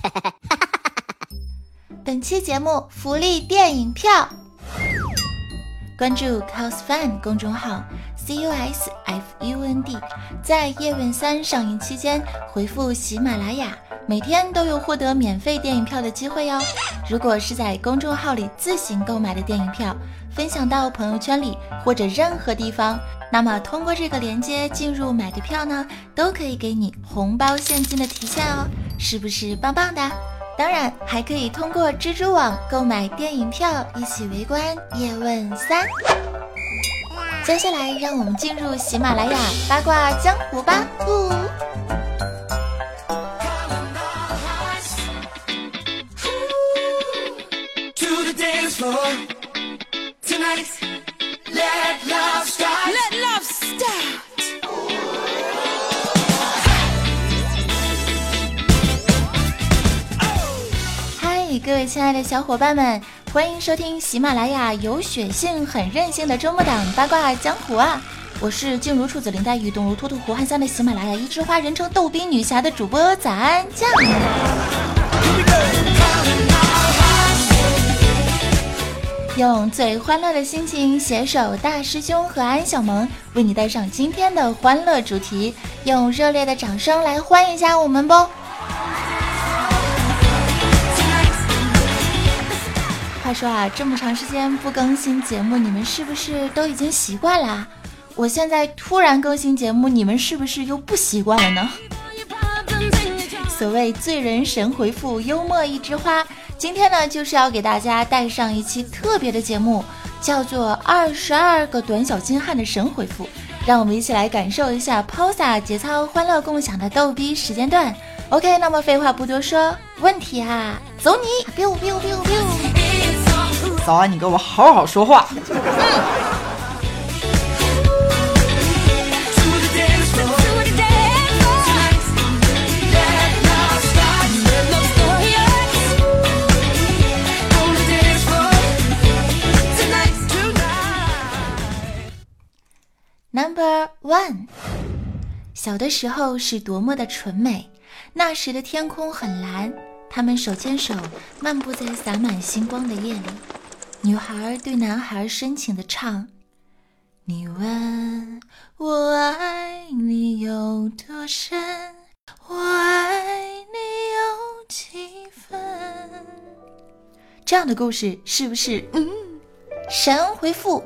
本期节目福利电影票，关注 cosfun 公众号 c u s f u n d，在叶问三上映期间回复喜马拉雅，每天都有获得免费电影票的机会哟。如果是在公众号里自行购买的电影票，分享到朋友圈里或者任何地方，那么通过这个链接进入买的票呢，都可以给你红包现金的提现哦，是不是棒棒的？当然还可以通过蜘蛛网购买电影票，一起围观《叶问三》。接下来，让我们进入喜马拉雅八卦江湖吧。各位亲爱的小伙伴们，欢迎收听喜马拉雅有血性、很任性的周末档八卦江湖啊！我是静如处子、林黛玉、动如脱兔、胡汉三的喜马拉雅一枝花，人称逗比女侠的主播早安酱。用最欢乐的心情携手大师兄和安小萌，为你带上今天的欢乐主题，用热烈的掌声来欢迎一下我们不？话说啊，这么长时间不更新节目，你们是不是都已经习惯了？我现在突然更新节目，你们是不是又不习惯了呢？所谓醉人神回复，幽默一枝花。今天呢，就是要给大家带上一期特别的节目，叫做《二十二个短小精悍的神回复》，让我们一起来感受一下抛洒节操、欢乐共享的逗逼时间段。OK，那么废话不多说，问题啊，走你！biu biu biu biu。早安，你给我好好说话。Number one，小的时候是多么的纯美，那时的天空很蓝，他们手牵手漫步在洒满星光的夜里。女孩对男孩深情的唱：“你问我爱你有多深，我爱你有几分。”这样的故事是不是嗯神回复？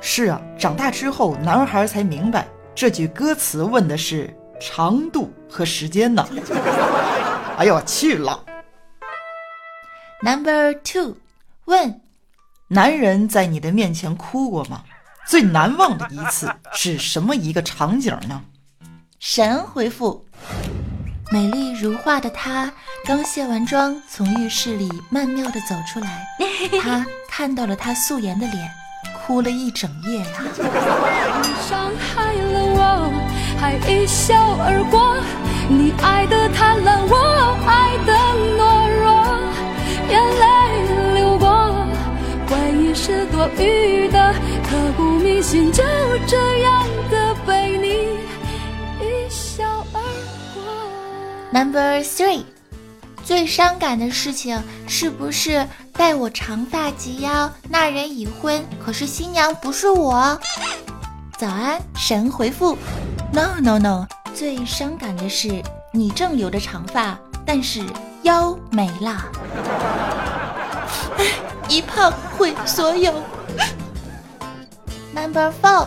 是啊，长大之后，男孩才明白这句歌词问的是长度和时间呢。哎呦我去了！Number two，问：男人在你的面前哭过吗？最难忘的一次是什么一个场景呢？神回复：美丽如画的她刚卸完妆，从浴室里曼妙的走出来，她看到了她素颜的脸。哭了一整夜呀。你伤害了我，还一笑而过。你爱的贪婪，我爱的懦弱。眼泪流过，回忆是多余的，刻骨铭心，就这样的被你一笑而过。Number three，最伤感的事情是不是？待我长发及腰，那人已婚，可是新娘不是我。早安，神回复：No No No，最伤感的是你正留着长发，但是腰没了。一胖毁所有。Number four，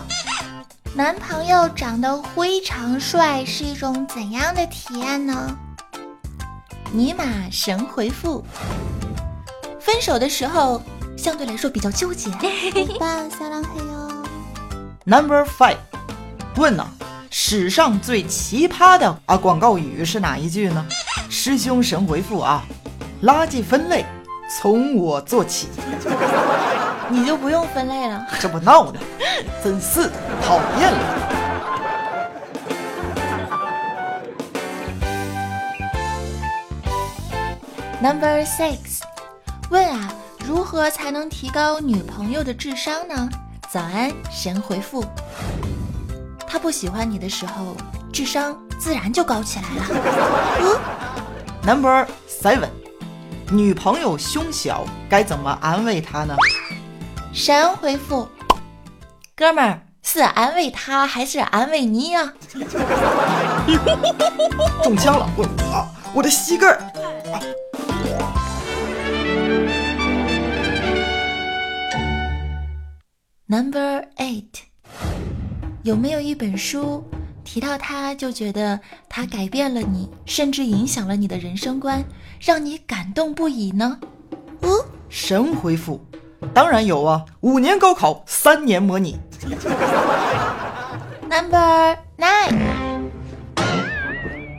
男朋友长得非常帅，是一种怎样的体验呢？尼玛神回复。分手的时候相对来说比较纠结。Number five，问呢？史上最奇葩的啊广告语是哪一句呢？师兄神回复啊，垃圾分类从我做起。你就不用分类了，这不闹呢？真是讨厌了。Number six。问啊，如何才能提高女朋友的智商呢？早安，神回复。他不喜欢你的时候，智商自然就高起来了。嗯 Number seven，女朋友胸小该怎么安慰她呢？神回复：哥们儿是安慰她还是安慰你呀？中枪了，我啊，我的膝盖儿。Number eight，有没有一本书提到它就觉得它改变了你，甚至影响了你的人生观，让你感动不已呢？哦，神回复，当然有啊，五年高考，三年模拟。Number nine，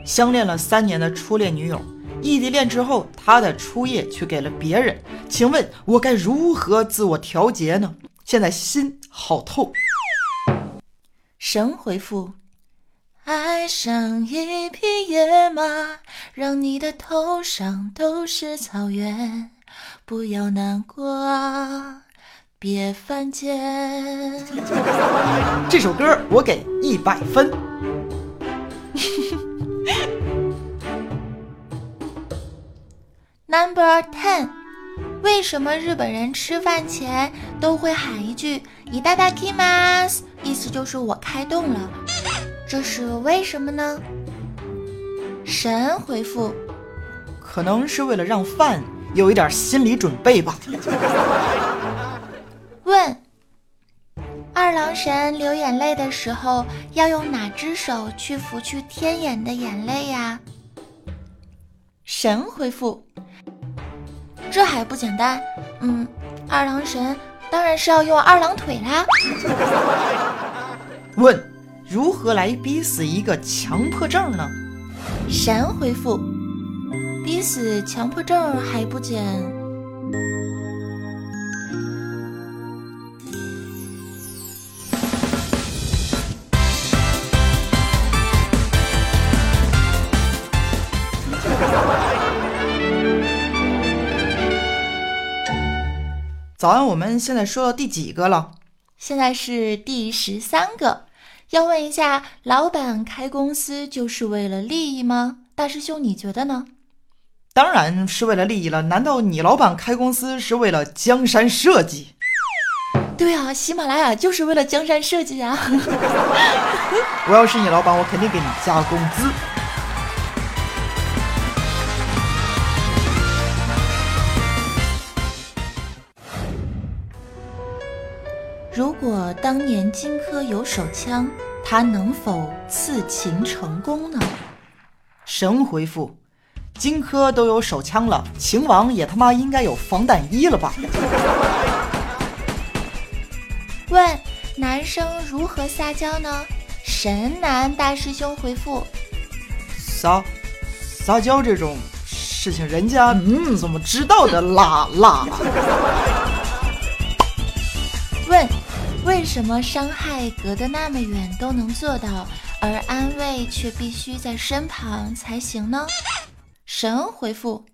相恋了三年的初恋女友，异地恋之后，他的初夜却给了别人，请问我该如何自我调节呢？现在心好痛。神回复：爱上一匹野马，让你的头上都是草原。不要难过啊，别犯贱。这首歌我给一百分。 Number ten，为什么日本人吃饭前都会喊一句“いただきます”， 意思就是我开动了？这是为什么呢？神回复：可能是为了让饭有一点心理准备吧。问：二郎神流眼泪的时候，要用哪只手去拂去天眼的眼泪呀？神回复：这还不简单？嗯，二郎神当然是要用二郎腿啦。问：如何来逼死一个强迫症呢？神回复：逼死强迫症还不简？早安，我们现在说到第几个了？现在是第十三个。要问一下，老板开公司就是为了利益吗？大师兄，你觉得呢？当然是为了利益了。难道你老板开公司是为了江山社稷？对啊，喜马拉雅就是为了江山社稷啊！我要是你老板，我肯定给你加工资。当年荆轲有手枪，他能否刺秦成功呢？神回复：荆轲都有手枪了，秦王也他妈应该有防弹衣了吧？问男生如何撒娇呢？神男大师兄回复：撒撒娇这种事情，人家嗯怎么知道的啦啦？为什么伤害隔得那么远都能做到，而安慰却必须在身旁才行呢？神回复：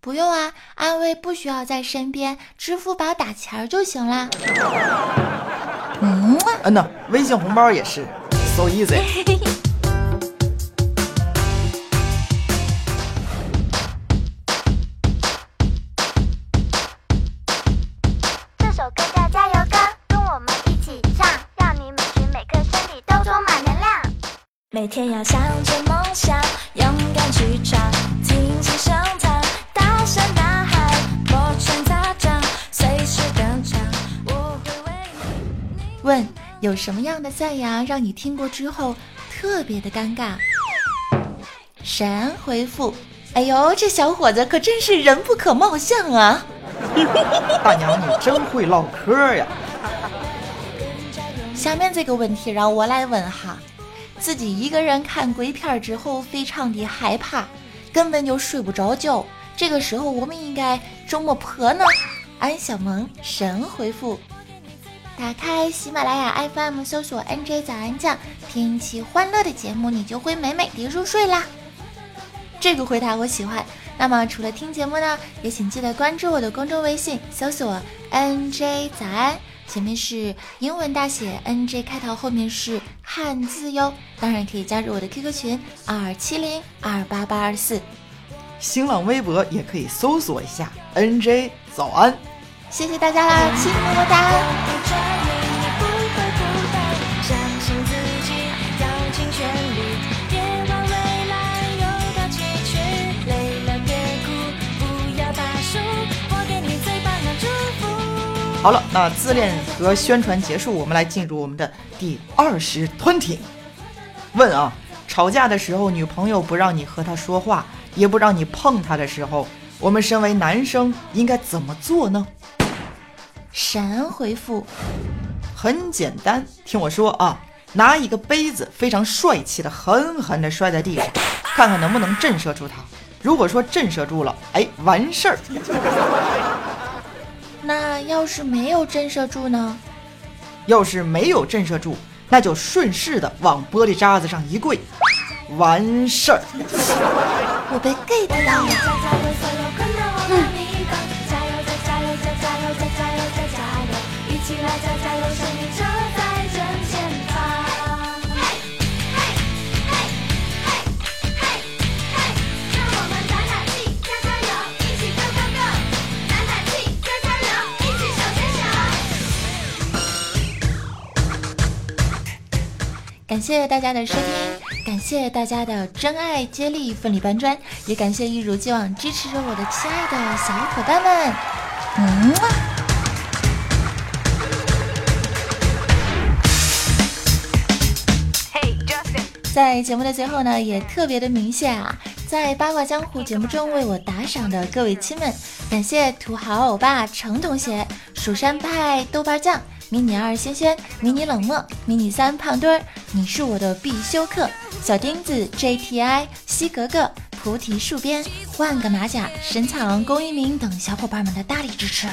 不用啊，安慰不需要在身边，支付宝打钱就行啦。嗯，嗯呐，微信红包也是，so easy。每天要向着梦想，勇敢去闯，大声呐喊，摩拳擦掌，随时登场，我会为你。问有什么样的赞扬让你听过之后特别的尴尬？神回复：哎呦，这小伙子可真是人不可貌相啊！大娘，你真会唠嗑呀！下面这个问题让我来问哈，自己一个人看鬼片之后非常的害怕，根本就睡不着觉。这个时候我们应该怎么破呢？安小萌神回复：打开喜马拉雅 FM，搜索 NJ 早安酱，听一期欢乐的节目，你就会美美的入睡啦。这个回答我喜欢。那么除了听节目呢，也请记得关注我的公众微信，搜索 NJ 早安。前面是英文大写 NJ 开头，后面是汉字哟。当然可以加入我的 QQ 群二七零二八八二四。新浪微博也可以搜索一下 NJ 早安。谢谢大家啦，亲么么哒。好了，那自恋和宣传结束，我们来进入我们的第二十吞题。问啊，吵架的时候，女朋友不让你和她说话，也不让你碰她的时候，我们身为男生应该怎么做呢？神回复：很简单，听我说啊，拿一个杯子，非常帅气的狠狠的摔在地上，看看能不能震慑住她。如果说震慑住了，哎，完事儿。那要是没有震慑住呢？要是没有震慑住，那就顺势的往玻璃渣子上一跪，完事儿。我被 get 到了。感谢大家的收听，感谢大家的真爱接力奋力搬砖，也感谢一如既往支持着我的亲爱的小伙伴们。嗯。在节目的最后呢，也特别的明显啊，在八卦江湖节目中为我打赏的各位亲们，感谢土豪欧巴程同学、蜀山派豆瓣酱。迷你二轩轩，迷你冷漠，迷你三胖墩儿，你是我的必修课。小钉子 JTI 西格格菩提树边万个马甲深藏龚一鸣等小伙伴们的大力支持。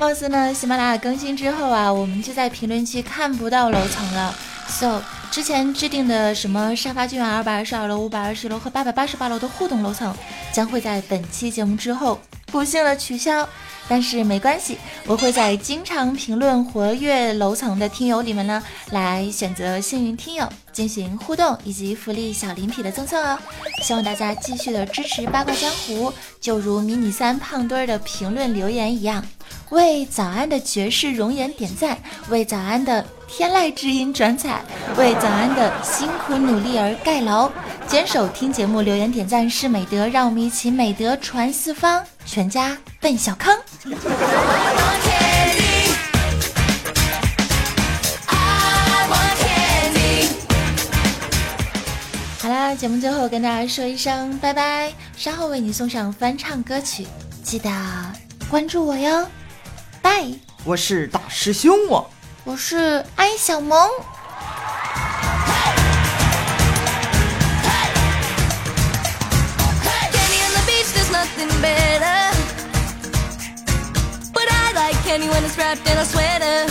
貌似呢，喜马拉雅更新之后啊，我们就在评论区看不到楼层了。So。之前制定的什么沙发君二百二十二楼、五百二十楼和八百八十八楼的互动楼层，将会在本期节目之后不幸的取消。但是没关系，我会在经常评论活跃楼层的听友里面呢，来选择幸运听友进行互动以及福利小礼品的赠送哦。希望大家继续的支持八卦江湖，就如迷你三胖墩儿的评论留言一样，为早安的绝世容颜点赞，为早安的。天籁之音转彩，为早安的辛苦努力而盖楼。坚守听节目、留言点赞是美德，让我们一起美德传四方，全家奔小康。好啦，节目最后跟大家说一声拜拜，稍后为你送上翻唱歌曲，记得关注我哟，拜。我是大师兄哦。我是安小萌。wrapped in a sweater.